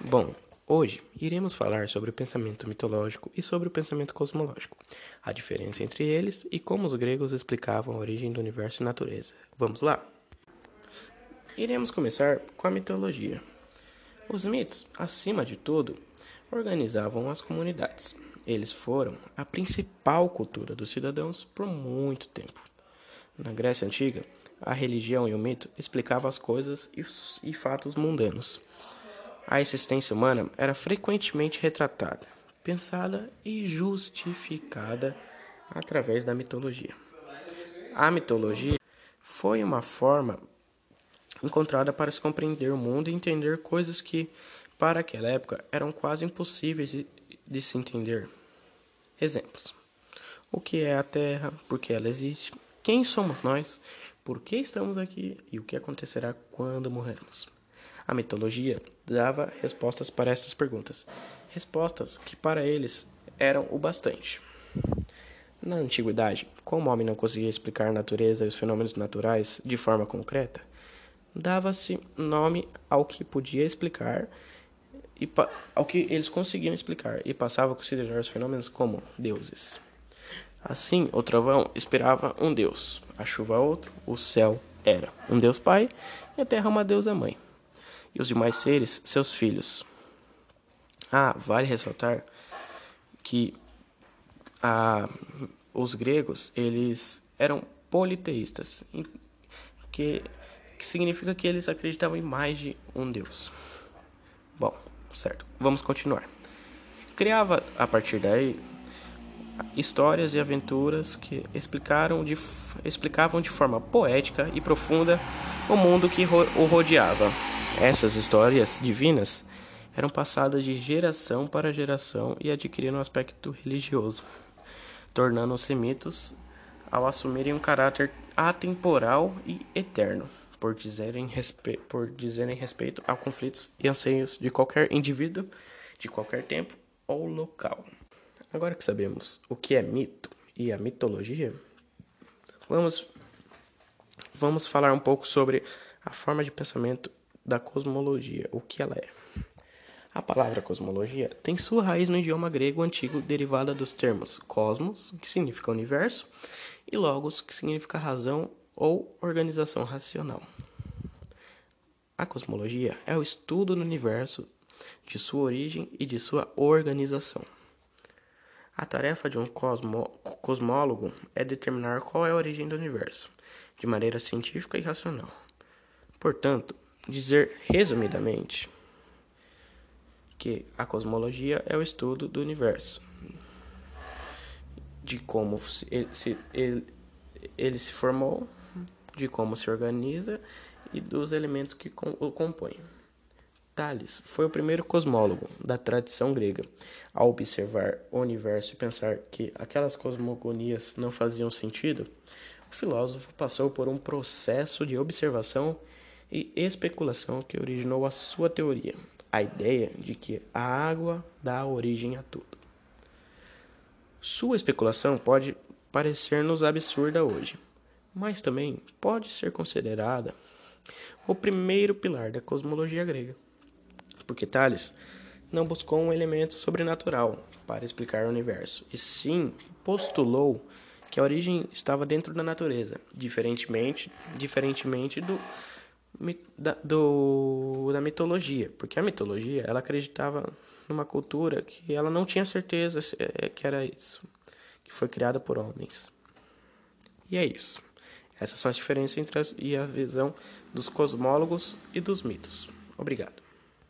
Bom, hoje iremos falar sobre o pensamento mitológico e sobre o pensamento cosmológico, a diferença entre eles e como os gregos explicavam a origem do universo e natureza. Vamos lá? Iremos começar com a mitologia. Os mitos, acima de tudo, organizavam as comunidades. Eles foram a principal cultura dos cidadãos por muito tempo. Na Grécia Antiga, a religião e o mito explicavam as coisas e, fatos mundanos. A existência humana era frequentemente retratada, pensada e justificada através da mitologia. A mitologia foi uma forma encontrada para se compreender o mundo e entender coisas que, para aquela época, eram quase impossíveis de se entender. Exemplos: o que é a Terra, por que ela existe, quem somos nós, por que estamos aqui e o que acontecerá quando morrermos. A mitologia dava respostas para estas perguntas, respostas que para eles eram o bastante. Na antiguidade, como o homem não conseguia explicar a natureza e os fenômenos naturais de forma concreta, dava-se nome ao que podia explicar e ao que eles conseguiam explicar e passava a considerar os fenômenos como deuses. Assim, o trovão esperava um deus, a chuva outro, o céu era um deus pai e a terra uma deusa mãe e os demais seres seus filhos. Ah, vale ressaltar que ah, os gregos eles eram politeístas, que, que significa que eles acreditavam em mais de um deus. Bom, certo. Vamos continuar. Criava a partir daí histórias e aventuras que explicaram de, explicavam de forma poética e profunda o mundo que o rodeava. Essas histórias divinas eram passadas de geração para geração e adquiriram um aspecto religioso, tornando-se mitos ao assumirem um caráter atemporal e eterno, por dizerem, por dizerem respeito a conflitos e anseios de qualquer indivíduo, de qualquer tempo ou local. Agora que sabemos o que é mito e a mitologia, vamos, vamos falar um pouco sobre a forma de pensamento da cosmologia, o que ela é. A palavra cosmologia tem sua raiz no idioma grego antigo derivada dos termos cosmos, que significa universo, e logos, que significa razão ou organização racional. A cosmologia é o estudo do universo, de sua origem e de sua organização. A tarefa de um cosmo cosmólogo é determinar qual é a origem do universo, de maneira científica e racional. Portanto, dizer resumidamente que a cosmologia é o estudo do universo, de como ele se, ele, ele se formou, de como se organiza e dos elementos que o compõem. Tales foi o primeiro cosmólogo da tradição grega. Ao observar o universo e pensar que aquelas cosmogonias não faziam sentido, o filósofo passou por um processo de observação e especulação que originou a sua teoria, a ideia de que a água dá origem a tudo. Sua especulação pode parecer-nos absurda hoje, mas também pode ser considerada o primeiro pilar da cosmologia grega, porque Tales não buscou um elemento sobrenatural para explicar o universo, e sim postulou que a origem estava dentro da natureza, diferentemente, diferentemente do da, do, da mitologia, porque a mitologia ela acreditava numa cultura que ela não tinha certeza é, que era isso, que foi criada por homens. E é isso. Essas são as diferenças entre as, e a visão dos cosmólogos e dos mitos. Obrigado.